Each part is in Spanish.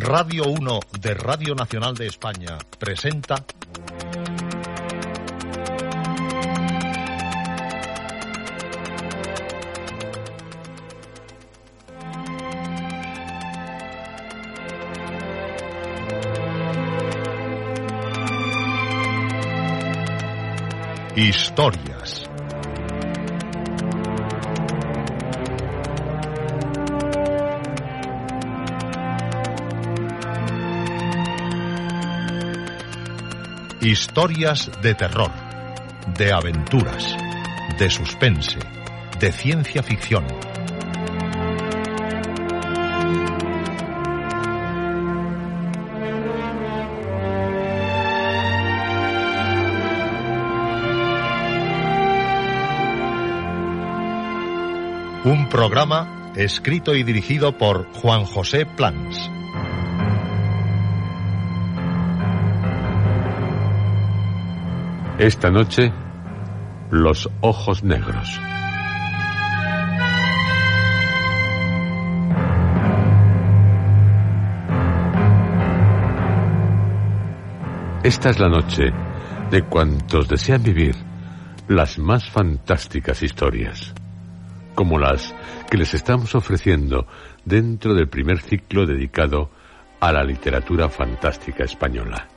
Radio 1 de Radio Nacional de España presenta Historias. Historias de terror, de aventuras, de suspense, de ciencia ficción. Un programa escrito y dirigido por Juan José Plans. Esta noche, los ojos negros. Esta es la noche de cuantos desean vivir las más fantásticas historias, como las que les estamos ofreciendo dentro del primer ciclo dedicado a la literatura fantástica española.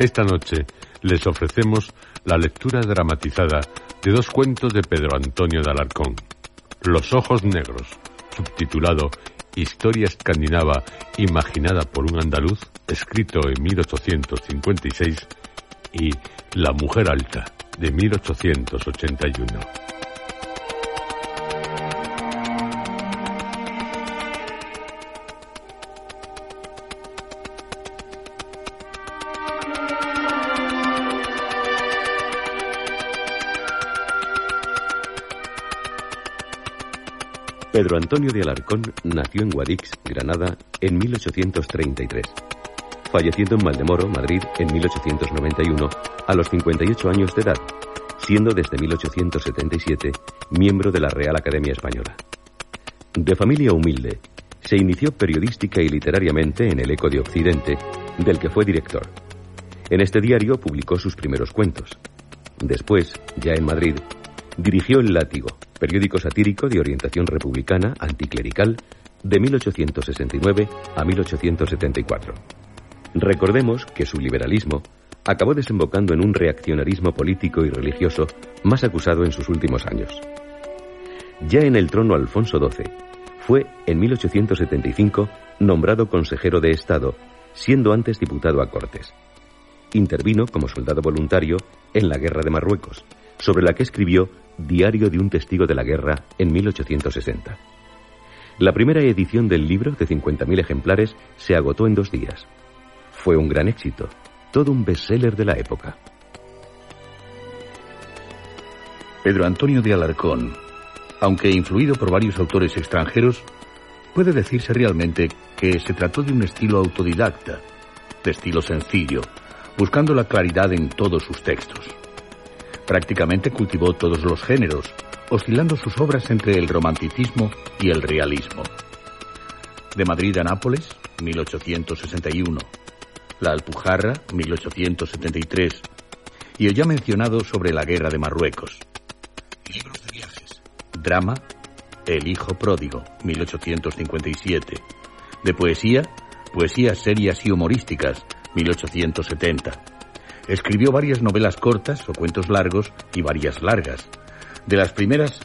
Esta noche les ofrecemos la lectura dramatizada de dos cuentos de Pedro Antonio de Alarcón, Los Ojos Negros, subtitulado Historia escandinava imaginada por un andaluz, escrito en 1856, y La Mujer Alta, de 1881. Pedro Antonio de Alarcón nació en Guadix, Granada, en 1833, falleciendo en Maldemoro, Madrid, en 1891, a los 58 años de edad, siendo desde 1877 miembro de la Real Academia Española. De familia humilde, se inició periodística y literariamente en el Eco de Occidente, del que fue director. En este diario publicó sus primeros cuentos. Después, ya en Madrid, dirigió El Látigo, periódico satírico de orientación republicana anticlerical de 1869 a 1874. Recordemos que su liberalismo acabó desembocando en un reaccionarismo político y religioso más acusado en sus últimos años. Ya en el trono Alfonso XII, fue en 1875 nombrado consejero de Estado, siendo antes diputado a Cortes. Intervino como soldado voluntario en la Guerra de Marruecos, sobre la que escribió Diario de un testigo de la guerra en 1860. La primera edición del libro, de 50.000 ejemplares, se agotó en dos días. Fue un gran éxito, todo un bestseller de la época. Pedro Antonio de Alarcón, aunque influido por varios autores extranjeros, puede decirse realmente que se trató de un estilo autodidacta, de estilo sencillo, buscando la claridad en todos sus textos. Prácticamente cultivó todos los géneros, oscilando sus obras entre el romanticismo y el realismo. De Madrid a Nápoles, 1861. La Alpujarra, 1873. Y el ya mencionado sobre la guerra de Marruecos. Libros de viajes. Drama, El hijo pródigo, 1857. De poesía, poesías serias y humorísticas, 1870. Escribió varias novelas cortas o cuentos largos y varias largas. De las primeras,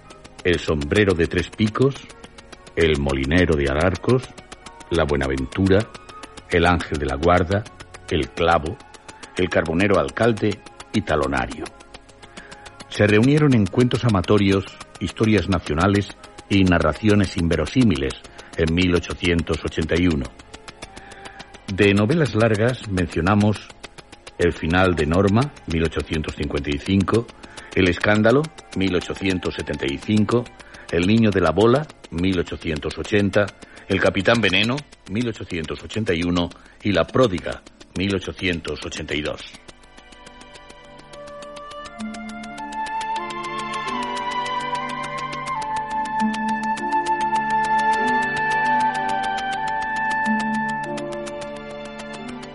El sombrero de tres picos, El molinero de Alarcos, La Buenaventura, El ángel de la guarda, El clavo, El carbonero alcalde y Talonario. Se reunieron en cuentos amatorios, historias nacionales y narraciones inverosímiles en 1881. De novelas largas mencionamos El final de Norma, 1855, El escándalo, 1875, El niño de la bola, 1880, El capitán veneno, 1881 y La pródiga, 1882.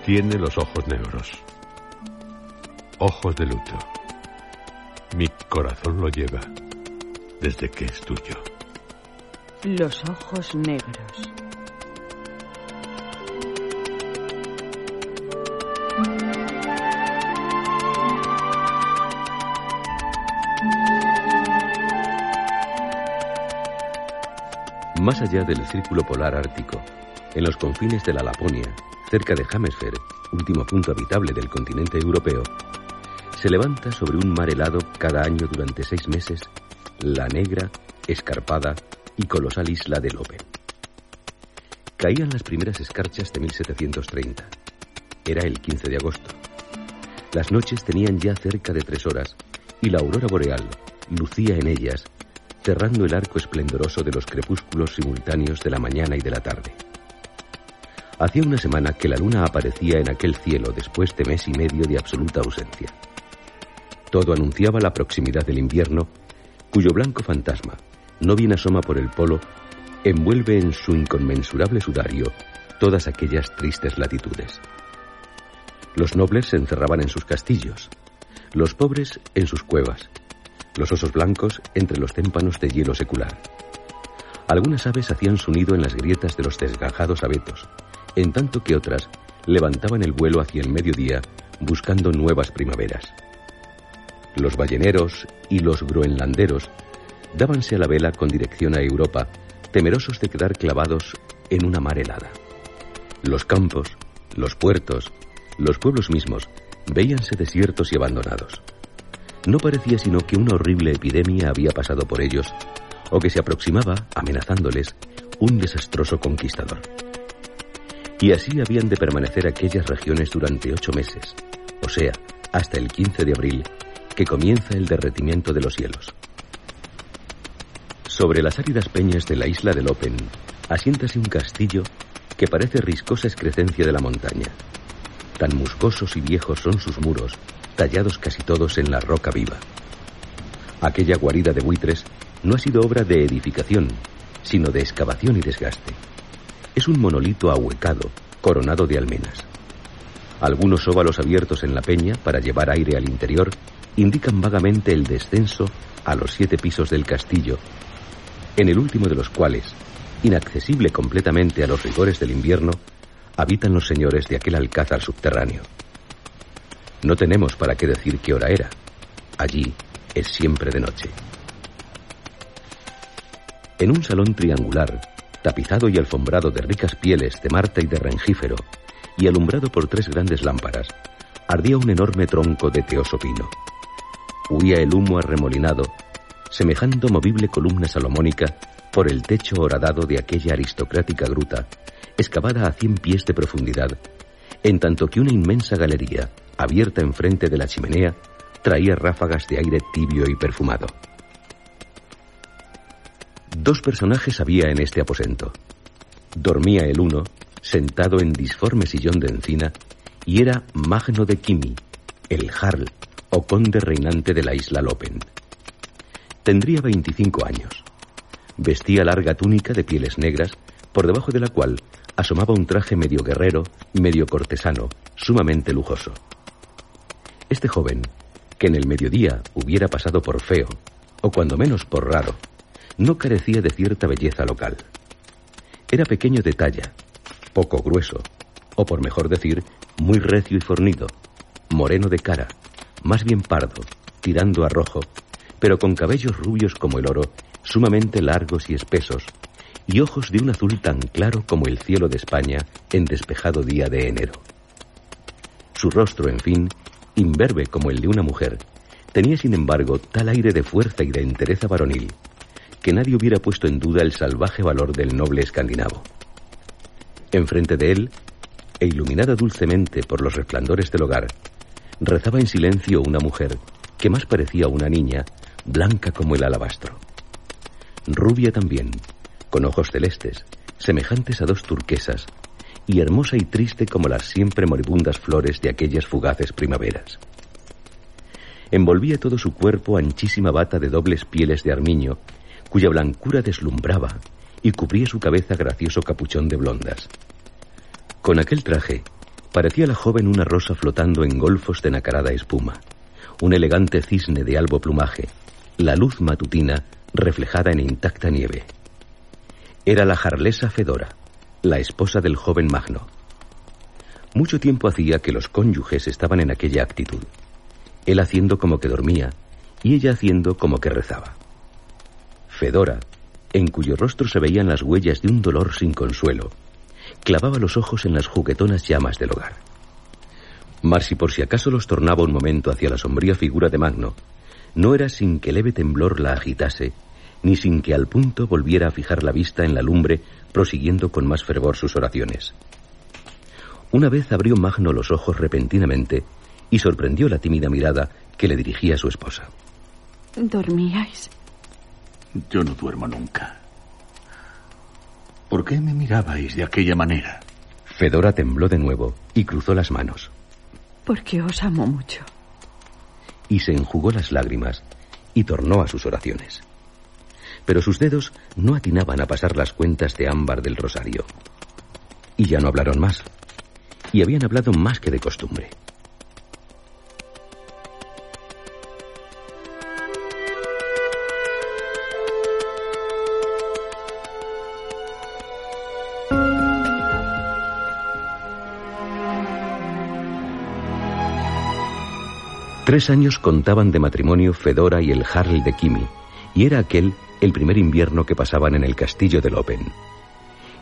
Tiene los ojos negros. Ojos de luto. Mi corazón lo lleva desde que es tuyo. Los ojos negros. Más allá del círculo polar ártico, en los confines de la Laponia, cerca de Hammersfeld, último punto habitable del continente europeo, se levanta sobre un mar helado cada año durante seis meses la negra, escarpada y colosal isla de Lope. Caían las primeras escarchas de 1730. Era el 15 de agosto. Las noches tenían ya cerca de tres horas y la aurora boreal lucía en ellas, cerrando el arco esplendoroso de los crepúsculos simultáneos de la mañana y de la tarde. Hacía una semana que la luna aparecía en aquel cielo después de mes y medio de absoluta ausencia. Todo anunciaba la proximidad del invierno, cuyo blanco fantasma, no bien asoma por el polo, envuelve en su inconmensurable sudario todas aquellas tristes latitudes. Los nobles se encerraban en sus castillos, los pobres en sus cuevas, los osos blancos entre los témpanos de hielo secular. Algunas aves hacían su nido en las grietas de los desgajados abetos, en tanto que otras levantaban el vuelo hacia el mediodía buscando nuevas primaveras. Los balleneros y los groenlanderos dábanse a la vela con dirección a Europa, temerosos de quedar clavados en una mar helada. Los campos, los puertos, los pueblos mismos veíanse desiertos y abandonados. No parecía sino que una horrible epidemia había pasado por ellos o que se aproximaba, amenazándoles, un desastroso conquistador. Y así habían de permanecer aquellas regiones durante ocho meses, o sea, hasta el 15 de abril, que comienza el derretimiento de los cielos. Sobre las áridas peñas de la isla de Lopen asiéntase un castillo que parece riscosa excrecencia de la montaña. Tan musgosos y viejos son sus muros, tallados casi todos en la roca viva. Aquella guarida de buitres no ha sido obra de edificación, sino de excavación y desgaste. Es un monolito ahuecado, coronado de almenas. Algunos óvalos abiertos en la peña para llevar aire al interior indican vagamente el descenso a los siete pisos del castillo, en el último de los cuales, inaccesible completamente a los rigores del invierno, habitan los señores de aquel alcázar subterráneo. No tenemos para qué decir qué hora era. Allí es siempre de noche. En un salón triangular, tapizado y alfombrado de ricas pieles de marta y de rengífero, y alumbrado por tres grandes lámparas, ardía un enorme tronco de teoso pino. Huía el humo arremolinado, semejando movible columna salomónica por el techo horadado de aquella aristocrática gruta, excavada a cien pies de profundidad, en tanto que una inmensa galería, abierta enfrente de la chimenea, traía ráfagas de aire tibio y perfumado. Dos personajes había en este aposento. Dormía el uno, sentado en disforme sillón de encina, y era Magno de Kimi, el Jarl, o conde reinante de la isla Lopen. Tendría 25 años. Vestía larga túnica de pieles negras, por debajo de la cual asomaba un traje medio guerrero, medio cortesano, sumamente lujoso. Este joven, que en el mediodía hubiera pasado por feo, o cuando menos por raro, no carecía de cierta belleza local. Era pequeño de talla, poco grueso, o por mejor decir, muy recio y fornido, moreno de cara, más bien pardo, tirando a rojo, pero con cabellos rubios como el oro, sumamente largos y espesos, y ojos de un azul tan claro como el cielo de España en despejado día de enero. Su rostro, en fin, imberbe como el de una mujer, tenía sin embargo tal aire de fuerza y de entereza varonil, que nadie hubiera puesto en duda el salvaje valor del noble escandinavo. Enfrente de él, e iluminada dulcemente por los resplandores del hogar, rezaba en silencio una mujer que más parecía una niña, blanca como el alabastro. rubia también, con ojos celestes, semejantes a dos turquesas, y hermosa y triste como las siempre moribundas flores de aquellas fugaces primaveras. Envolvía todo su cuerpo anchísima bata de dobles pieles de armiño, cuya blancura deslumbraba y cubría su cabeza gracioso capuchón de blondas. Con aquel traje, parecía la joven una rosa flotando en golfos de nacarada espuma, un elegante cisne de albo plumaje, la luz matutina reflejada en intacta nieve. Era la jarlesa Fedora, la esposa del joven Magno. Mucho tiempo hacía que los cónyuges estaban en aquella actitud él haciendo como que dormía y ella haciendo como que rezaba. Fedora, en cuyo rostro se veían las huellas de un dolor sin consuelo, clavaba los ojos en las juguetonas llamas del hogar. Mas si por si acaso los tornaba un momento hacia la sombría figura de Magno, no era sin que leve temblor la agitase, ni sin que al punto volviera a fijar la vista en la lumbre, prosiguiendo con más fervor sus oraciones. Una vez abrió Magno los ojos repentinamente y sorprendió la tímida mirada que le dirigía a su esposa. ¿Dormíais? Yo no duermo nunca. ¿Por qué me mirabais de aquella manera? Fedora tembló de nuevo y cruzó las manos. Porque os amo mucho. Y se enjugó las lágrimas y tornó a sus oraciones. Pero sus dedos no atinaban a pasar las cuentas de ámbar del rosario. Y ya no hablaron más. Y habían hablado más que de costumbre. Tres años contaban de matrimonio Fedora y el Harl de Kimi, y era aquel el primer invierno que pasaban en el castillo de Lopen.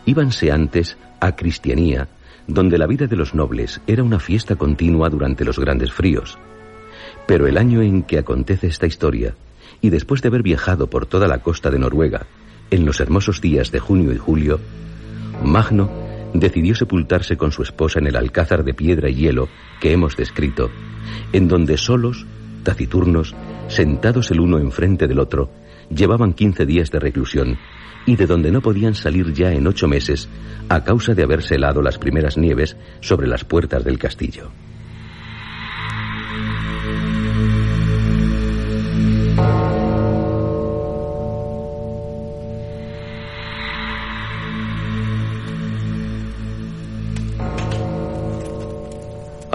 Íbanse antes a Cristianía, donde la vida de los nobles era una fiesta continua durante los grandes fríos. Pero el año en que acontece esta historia, y después de haber viajado por toda la costa de Noruega, en los hermosos días de junio y julio, Magno decidió sepultarse con su esposa en el alcázar de piedra y hielo que hemos descrito, en donde solos, taciturnos, sentados el uno enfrente del otro, llevaban quince días de reclusión y de donde no podían salir ya en ocho meses a causa de haberse helado las primeras nieves sobre las puertas del castillo.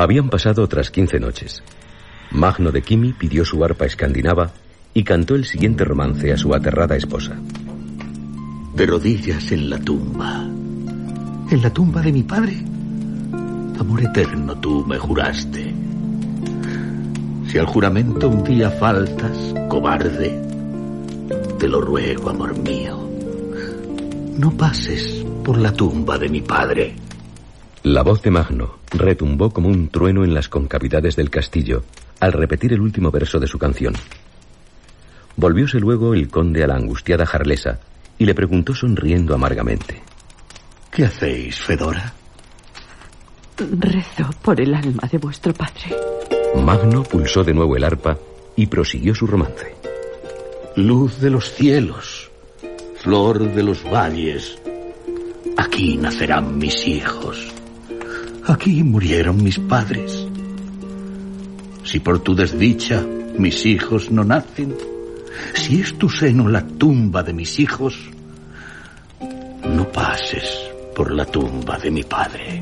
Habían pasado otras quince noches. Magno de Kimi pidió su arpa escandinava y cantó el siguiente romance a su aterrada esposa. De rodillas en la tumba. En la tumba de mi padre. Amor eterno tú me juraste. Si al juramento un día faltas, cobarde, te lo ruego, amor mío. No pases por la tumba de mi padre. La voz de Magno retumbó como un trueno en las concavidades del castillo al repetir el último verso de su canción. Volvióse luego el conde a la angustiada jarlesa y le preguntó sonriendo amargamente. ¿Qué hacéis, Fedora? Rezo por el alma de vuestro padre. Magno pulsó de nuevo el arpa y prosiguió su romance. Luz de los cielos, flor de los valles, aquí nacerán mis hijos. Aquí murieron mis padres. Si por tu desdicha mis hijos no nacen, si es tu seno la tumba de mis hijos, no pases por la tumba de mi padre.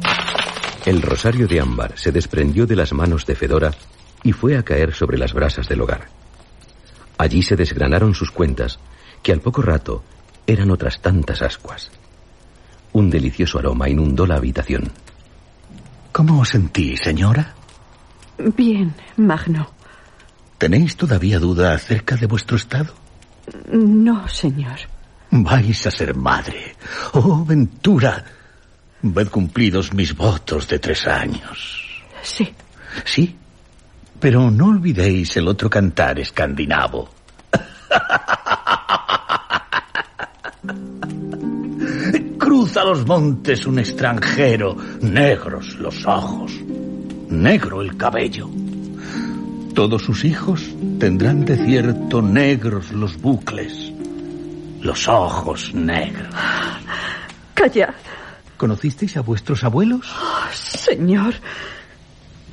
El rosario de ámbar se desprendió de las manos de Fedora y fue a caer sobre las brasas del hogar. Allí se desgranaron sus cuentas, que al poco rato eran otras tantas ascuas. Un delicioso aroma inundó la habitación. ¿Cómo os sentís, señora? Bien, Magno. ¿Tenéis todavía duda acerca de vuestro estado? No, señor. Vais a ser madre. Oh, Ventura. Ved cumplidos mis votos de tres años. Sí. Sí. Pero no olvidéis el otro cantar escandinavo. Cruza los montes un extranjero, negros los ojos, negro el cabello. Todos sus hijos tendrán de cierto negros los bucles, Los ojos negros. Callad. ¿Conocisteis a vuestros abuelos? Oh, señor,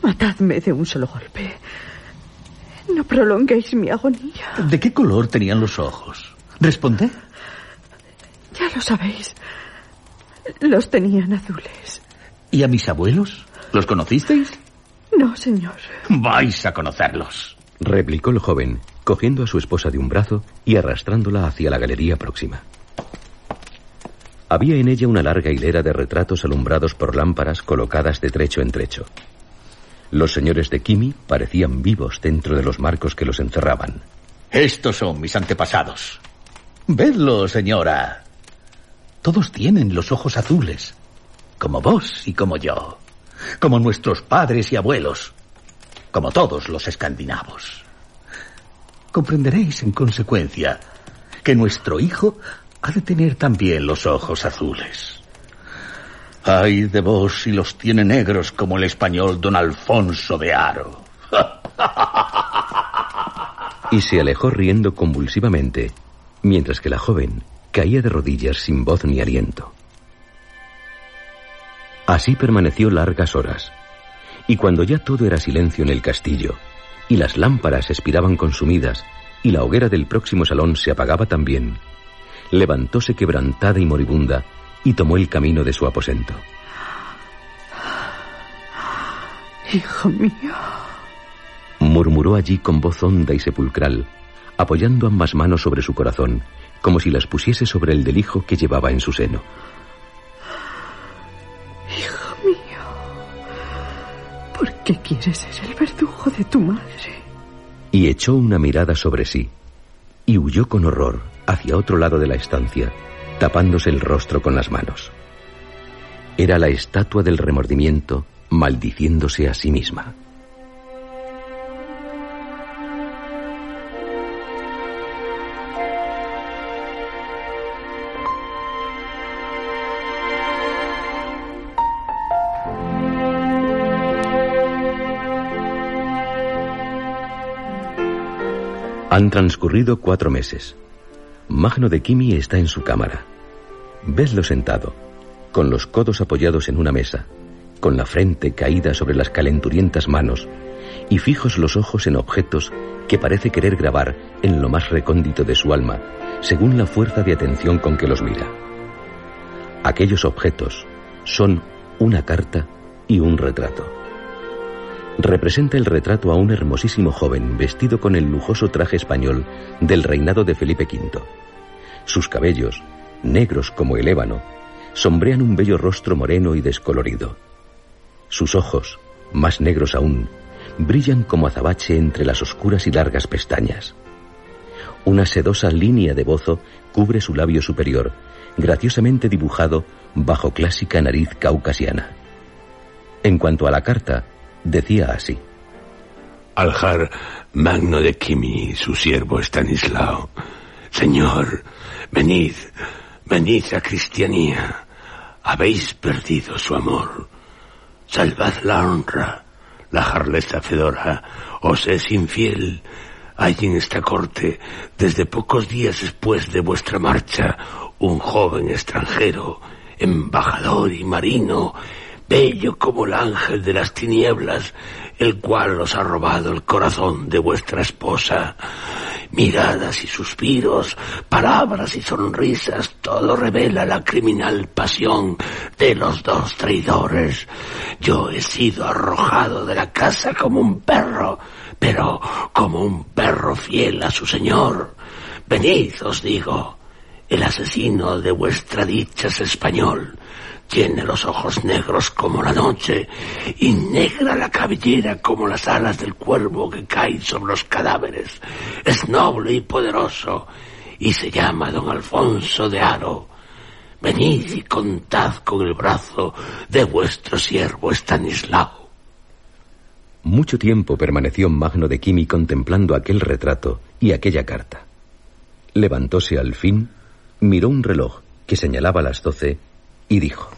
matadme de un solo golpe. No prolonguéis mi agonía. ¿De qué color tenían los ojos? Responded. Ya lo sabéis. Los tenían azules. ¿Y a mis abuelos? ¿Los conocisteis? No, señor. Vais a conocerlos. Replicó el joven, cogiendo a su esposa de un brazo y arrastrándola hacia la galería próxima. Había en ella una larga hilera de retratos alumbrados por lámparas colocadas de trecho en trecho. Los señores de Kimi parecían vivos dentro de los marcos que los encerraban. Estos son mis antepasados. Vedlo, señora. Todos tienen los ojos azules, como vos y como yo, como nuestros padres y abuelos, como todos los escandinavos. Comprenderéis, en consecuencia, que nuestro hijo ha de tener también los ojos azules. Ay de vos si los tiene negros como el español don Alfonso de Aro. y se alejó riendo convulsivamente, mientras que la joven caía de rodillas sin voz ni aliento. Así permaneció largas horas, y cuando ya todo era silencio en el castillo, y las lámparas expiraban consumidas, y la hoguera del próximo salón se apagaba también, levantóse quebrantada y moribunda y tomó el camino de su aposento. Hijo mío. Murmuró allí con voz honda y sepulcral, apoyando ambas manos sobre su corazón, como si las pusiese sobre el del hijo que llevaba en su seno. Hijo mío, ¿por qué quieres ser el verdugo de tu madre? Y echó una mirada sobre sí, y huyó con horror hacia otro lado de la estancia, tapándose el rostro con las manos. Era la estatua del remordimiento maldiciéndose a sí misma. Han transcurrido cuatro meses. Magno de Kimi está en su cámara. Vedlo sentado, con los codos apoyados en una mesa, con la frente caída sobre las calenturientas manos y fijos los ojos en objetos que parece querer grabar en lo más recóndito de su alma, según la fuerza de atención con que los mira. Aquellos objetos son una carta y un retrato. Representa el retrato a un hermosísimo joven vestido con el lujoso traje español del reinado de Felipe V. Sus cabellos, negros como el ébano, sombrean un bello rostro moreno y descolorido. Sus ojos, más negros aún, brillan como azabache entre las oscuras y largas pestañas. Una sedosa línea de bozo cubre su labio superior, graciosamente dibujado bajo clásica nariz caucasiana. En cuanto a la carta, decía así. Aljar Magno de Kimi, su siervo Estanislao. Señor, venid, venid a Cristianía. Habéis perdido su amor. Salvad la honra. La jarleza Fedora os es infiel. Hay en esta corte, desde pocos días después de vuestra marcha, un joven extranjero, embajador y marino, bello como el ángel de las tinieblas, el cual os ha robado el corazón de vuestra esposa. Miradas y suspiros, palabras y sonrisas, todo revela la criminal pasión de los dos traidores. Yo he sido arrojado de la casa como un perro, pero como un perro fiel a su señor. Venid, os digo, el asesino de vuestra dicha es español tiene los ojos negros como la noche y negra la cabellera como las alas del cuervo que caen sobre los cadáveres. Es noble y poderoso y se llama don Alfonso de Aro. Venid y contad con el brazo de vuestro siervo Estanislao. Mucho tiempo permaneció Magno de Kimi contemplando aquel retrato y aquella carta. Levantóse al fin, miró un reloj que señalaba las doce y dijo.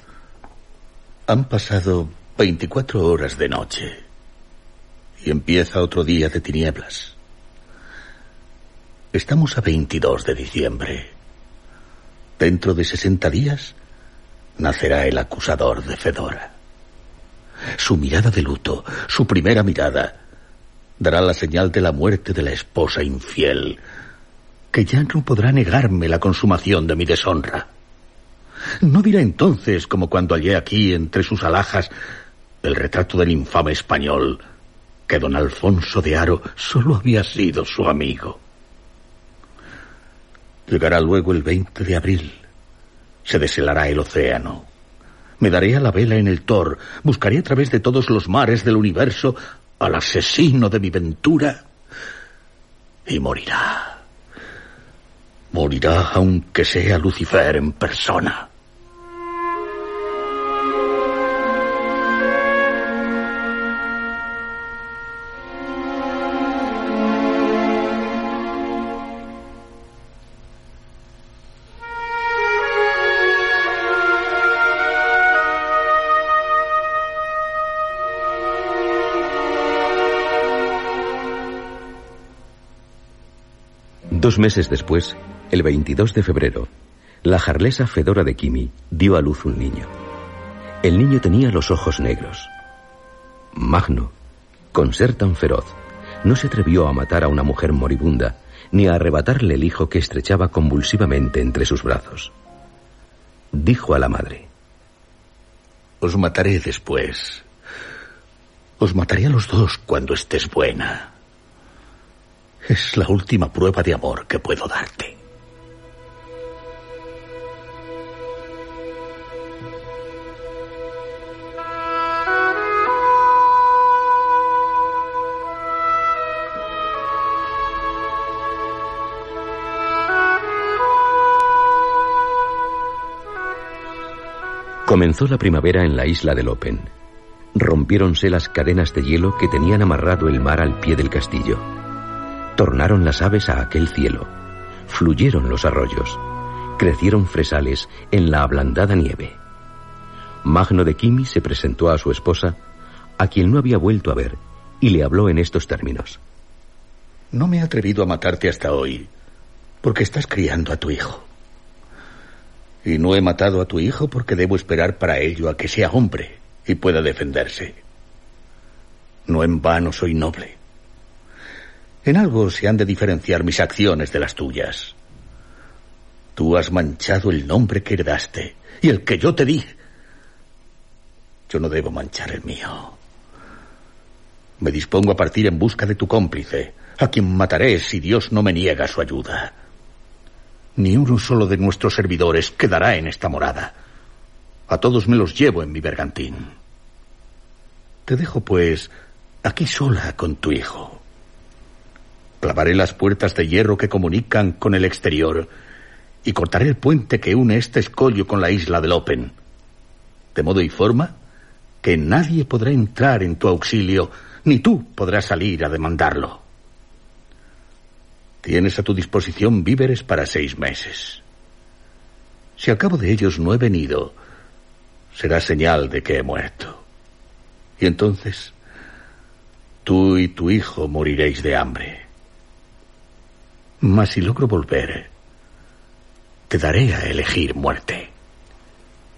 Han pasado 24 horas de noche y empieza otro día de tinieblas. Estamos a 22 de diciembre. Dentro de sesenta días nacerá el acusador de Fedora. Su mirada de luto, su primera mirada, dará la señal de la muerte de la esposa infiel, que ya no podrá negarme la consumación de mi deshonra. No dirá entonces, como cuando hallé aquí entre sus alhajas el retrato del infame español, que don Alfonso de Haro solo había sido su amigo. Llegará luego el 20 de abril. Se deshelará el océano. Me daré a la vela en el Tor. Buscaré a través de todos los mares del universo al asesino de mi ventura. Y morirá. Morirá aunque sea Lucifer en persona. Dos meses después, el 22 de febrero, la jarlesa Fedora de Kimi dio a luz un niño. El niño tenía los ojos negros. Magno, con ser tan feroz, no se atrevió a matar a una mujer moribunda ni a arrebatarle el hijo que estrechaba convulsivamente entre sus brazos. Dijo a la madre, Os mataré después. Os mataré a los dos cuando estés buena. Es la última prueba de amor que puedo darte. Comenzó la primavera en la isla del Open. Rompiéronse las cadenas de hielo que tenían amarrado el mar al pie del castillo. Tornaron las aves a aquel cielo. Fluyeron los arroyos. Crecieron fresales en la ablandada nieve. Magno de Kimi se presentó a su esposa, a quien no había vuelto a ver, y le habló en estos términos. No me he atrevido a matarte hasta hoy, porque estás criando a tu hijo. Y no he matado a tu hijo porque debo esperar para ello a que sea hombre y pueda defenderse. No en vano soy noble. En algo se han de diferenciar mis acciones de las tuyas. Tú has manchado el nombre que heredaste y el que yo te di. Yo no debo manchar el mío. Me dispongo a partir en busca de tu cómplice, a quien mataré si Dios no me niega su ayuda. Ni uno solo de nuestros servidores quedará en esta morada. A todos me los llevo en mi bergantín. Te dejo, pues, aquí sola con tu hijo. Clavaré las puertas de hierro que comunican con el exterior y cortaré el puente que une este escollo con la isla del Open. De modo y forma que nadie podrá entrar en tu auxilio, ni tú podrás salir a demandarlo. Tienes a tu disposición víveres para seis meses. Si al cabo de ellos no he venido, será señal de que he muerto. Y entonces, tú y tu hijo moriréis de hambre. Mas si logro volver, te daré a elegir muerte.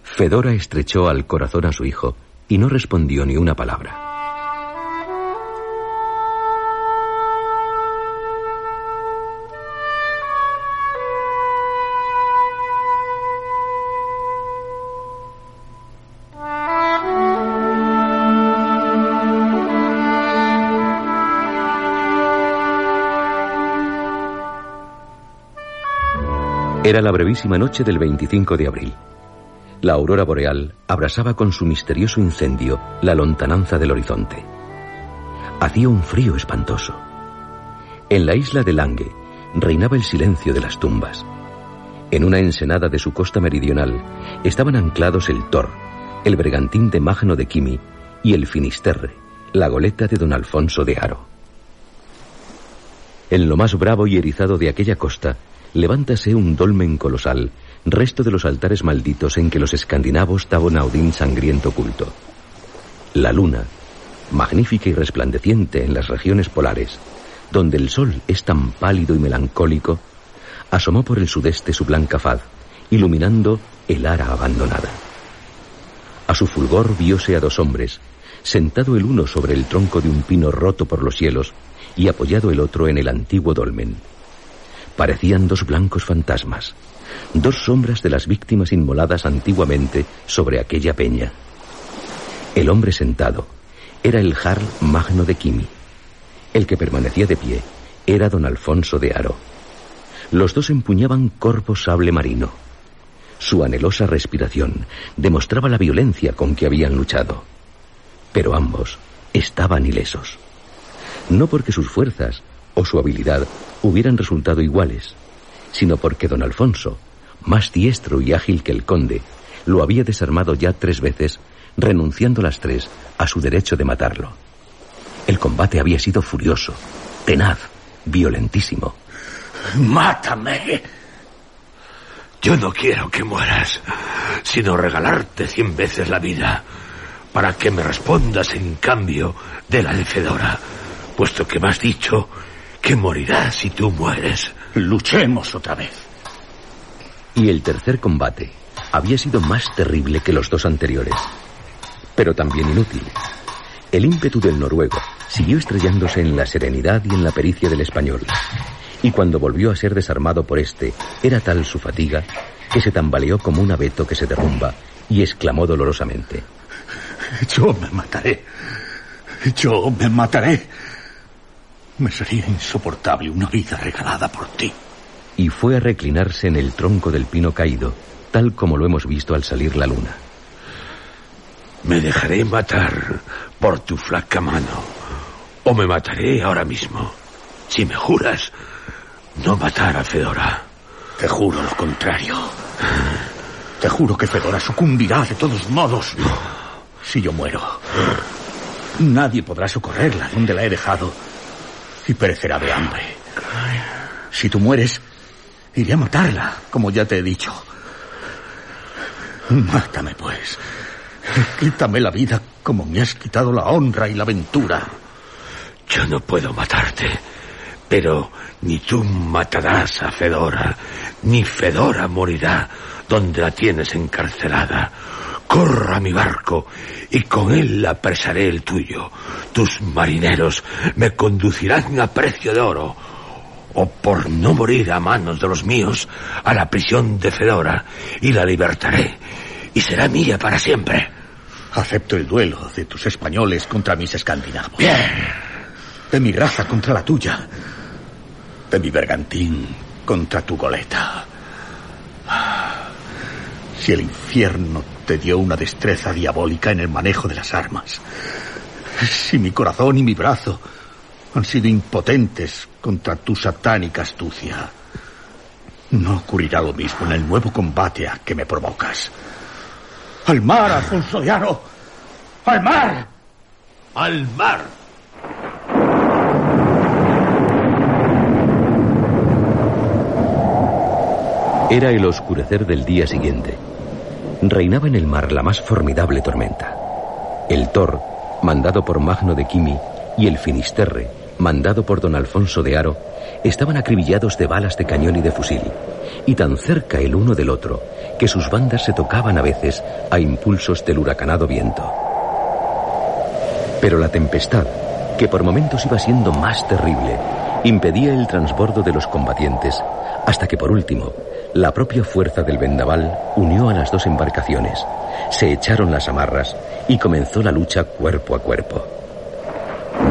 Fedora estrechó al corazón a su hijo y no respondió ni una palabra. Era la brevísima noche del 25 de abril. La aurora boreal abrasaba con su misterioso incendio la lontananza del horizonte. Hacía un frío espantoso. En la isla de Lange reinaba el silencio de las tumbas. En una ensenada de su costa meridional estaban anclados el Tor, el bergantín de Magno de Kimi y el Finisterre, la goleta de don Alfonso de Haro. En lo más bravo y erizado de aquella costa levántase un dolmen colosal, resto de los altares malditos en que los escandinavos daban a Odín sangriento culto. La luna, magnífica y resplandeciente en las regiones polares, donde el sol es tan pálido y melancólico, asomó por el sudeste su blanca faz iluminando el ara abandonada. A su fulgor vióse a dos hombres, sentado el uno sobre el tronco de un pino roto por los cielos y apoyado el otro en el antiguo dolmen. Parecían dos blancos fantasmas, dos sombras de las víctimas inmoladas antiguamente sobre aquella peña. El hombre sentado era el Jarl Magno de Kimi. El que permanecía de pie era don Alfonso de Aro. Los dos empuñaban corvo sable marino. Su anhelosa respiración demostraba la violencia con que habían luchado. Pero ambos estaban ilesos. No porque sus fuerzas o su habilidad hubieran resultado iguales, sino porque don Alfonso, más diestro y ágil que el conde, lo había desarmado ya tres veces, renunciando las tres a su derecho de matarlo. El combate había sido furioso, tenaz, violentísimo. ¡Mátame! Yo no quiero que mueras, sino regalarte cien veces la vida para que me respondas en cambio de la de Fedora, puesto que me has dicho que morirás si tú mueres. Luchemos otra vez. Y el tercer combate había sido más terrible que los dos anteriores, pero también inútil. El ímpetu del noruego siguió estrellándose en la serenidad y en la pericia del español. Y cuando volvió a ser desarmado por este, era tal su fatiga que se tambaleó como un abeto que se derrumba y exclamó dolorosamente. Yo me mataré. Yo me mataré. Me sería insoportable una vida regalada por ti. Y fue a reclinarse en el tronco del pino caído, tal como lo hemos visto al salir la luna. Me dejaré matar por tu flaca mano. O me mataré ahora mismo. Si me juras no matar a Fedora. Te juro lo contrario. Te juro que Fedora sucumbirá de todos modos. Si yo muero, nadie podrá socorrerla donde la he dejado y perecerá de hambre. Si tú mueres, iré a matarla, como ya te he dicho. Mátame, pues. Quítame la vida como me has quitado la honra y la aventura. Yo no puedo matarte, pero ni tú matarás a Fedora, ni Fedora morirá donde la tienes encarcelada. Corra mi barco y con él apresaré el tuyo. Tus marineros me conducirán a precio de oro. O por no morir a manos de los míos, a la prisión de Fedora y la libertaré. Y será mía para siempre. Acepto el duelo de tus españoles contra mis escandinavos. Bien. De mi raza contra la tuya. De mi bergantín contra tu goleta. Si el infierno te dio una destreza diabólica en el manejo de las armas. Si mi corazón y mi brazo han sido impotentes contra tu satánica astucia. No ocurrirá lo mismo en el nuevo combate a que me provocas. ¡Al mar, Alfonso de Aro! ¡Al mar! ¡Al mar! Era el oscurecer del día siguiente. Reinaba en el mar la más formidable tormenta. El Thor, mandado por Magno de Kimi, y el Finisterre, mandado por don Alfonso de Aro, estaban acribillados de balas de cañón y de fusil, y tan cerca el uno del otro que sus bandas se tocaban a veces a impulsos del huracanado viento. Pero la tempestad, que por momentos iba siendo más terrible, impedía el transbordo de los combatientes, hasta que por último, la propia fuerza del vendaval unió a las dos embarcaciones, se echaron las amarras y comenzó la lucha cuerpo a cuerpo.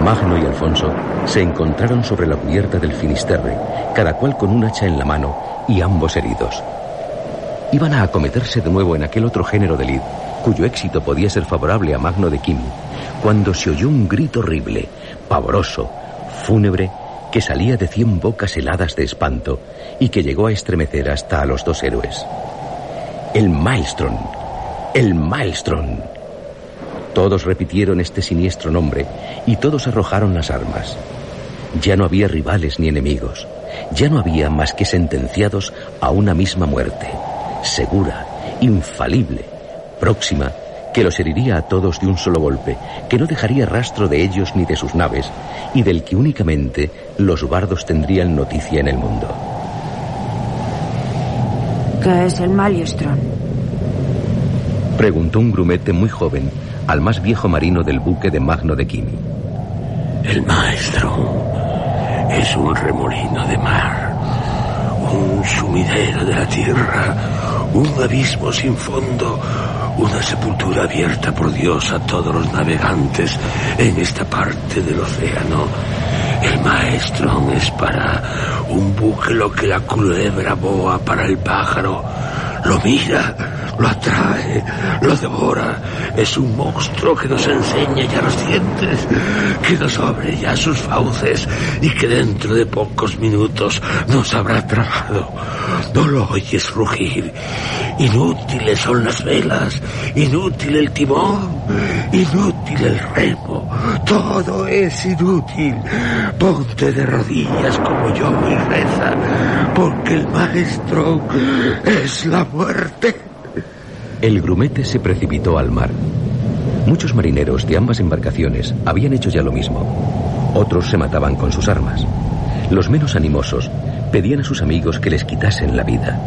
Magno y Alfonso se encontraron sobre la cubierta del Finisterre, cada cual con un hacha en la mano y ambos heridos. Iban a acometerse de nuevo en aquel otro género de lid, cuyo éxito podía ser favorable a Magno de Kimi, cuando se oyó un grito horrible, pavoroso, fúnebre, que salía de cien bocas heladas de espanto y que llegó a estremecer hasta a los dos héroes. El Maelstrom, el Maelstrom. Todos repitieron este siniestro nombre y todos arrojaron las armas. Ya no había rivales ni enemigos, ya no había más que sentenciados a una misma muerte, segura, infalible, próxima, que los heriría a todos de un solo golpe, que no dejaría rastro de ellos ni de sus naves, y del que únicamente los bardos tendrían noticia en el mundo. ¿Qué es el Maelstrom? Preguntó un grumete muy joven al más viejo marino del buque de Magno de Kimi. El maestro es un remolino de mar, un sumidero de la tierra, un abismo sin fondo, una sepultura abierta por Dios a todos los navegantes en esta parte del océano. El maestro es para un buque lo que la culebra boa para el pájaro. Lo mira, lo atrae, lo devora. Es un monstruo que nos enseña ya los dientes, que nos abre ya sus fauces y que dentro de pocos minutos nos habrá tragado. No lo oyes rugir. Inútiles son las velas, inútil el timón, inútil el remo. Todo es inútil. Ponte de rodillas como yo y reza, porque el maestro es la muerte. El grumete se precipitó al mar. Muchos marineros de ambas embarcaciones habían hecho ya lo mismo. Otros se mataban con sus armas. Los menos animosos pedían a sus amigos que les quitasen la vida.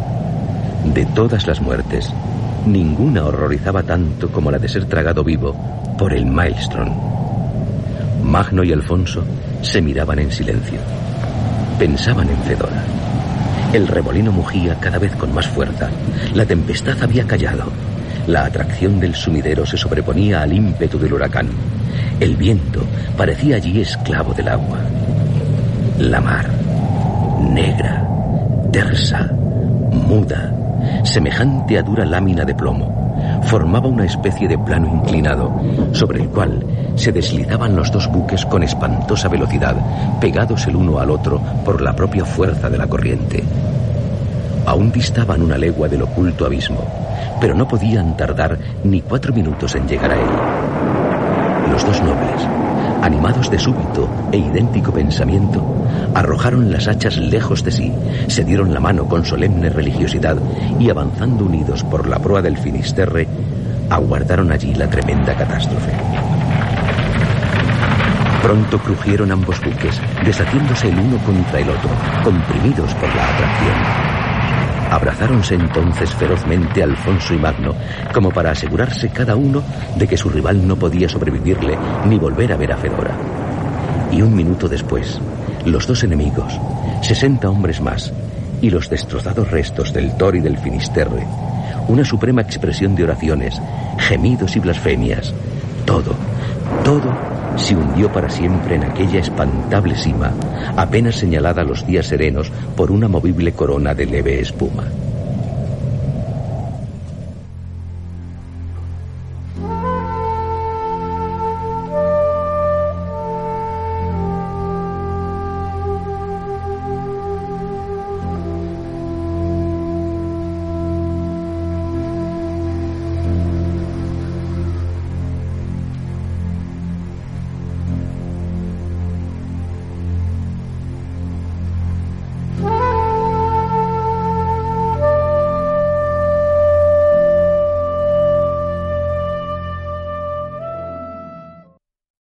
De todas las muertes, ninguna horrorizaba tanto como la de ser tragado vivo por el Maelstrom. Magno y Alfonso se miraban en silencio. Pensaban en Fedora. El remolino mugía cada vez con más fuerza. La tempestad había callado. La atracción del sumidero se sobreponía al ímpetu del huracán. El viento parecía allí esclavo del agua. La mar, negra, tersa, muda, semejante a dura lámina de plomo, formaba una especie de plano inclinado sobre el cual se deslizaban los dos buques con espantosa velocidad, pegados el uno al otro por la propia fuerza de la corriente. Aún distaban una legua del oculto abismo, pero no podían tardar ni cuatro minutos en llegar a él. Los dos nobles, animados de súbito e idéntico pensamiento, arrojaron las hachas lejos de sí, se dieron la mano con solemne religiosidad y avanzando unidos por la proa del Finisterre, aguardaron allí la tremenda catástrofe. Pronto crujieron ambos buques, deshaciéndose el uno contra el otro, comprimidos por la atracción. Abrazáronse entonces ferozmente Alfonso y Magno, como para asegurarse cada uno de que su rival no podía sobrevivirle ni volver a ver a Fedora. Y un minuto después, los dos enemigos, sesenta hombres más, y los destrozados restos del Tor y del Finisterre, una suprema expresión de oraciones, gemidos y blasfemias, todo, todo se hundió para siempre en aquella espantable cima, apenas señalada los días serenos por una movible corona de leve espuma.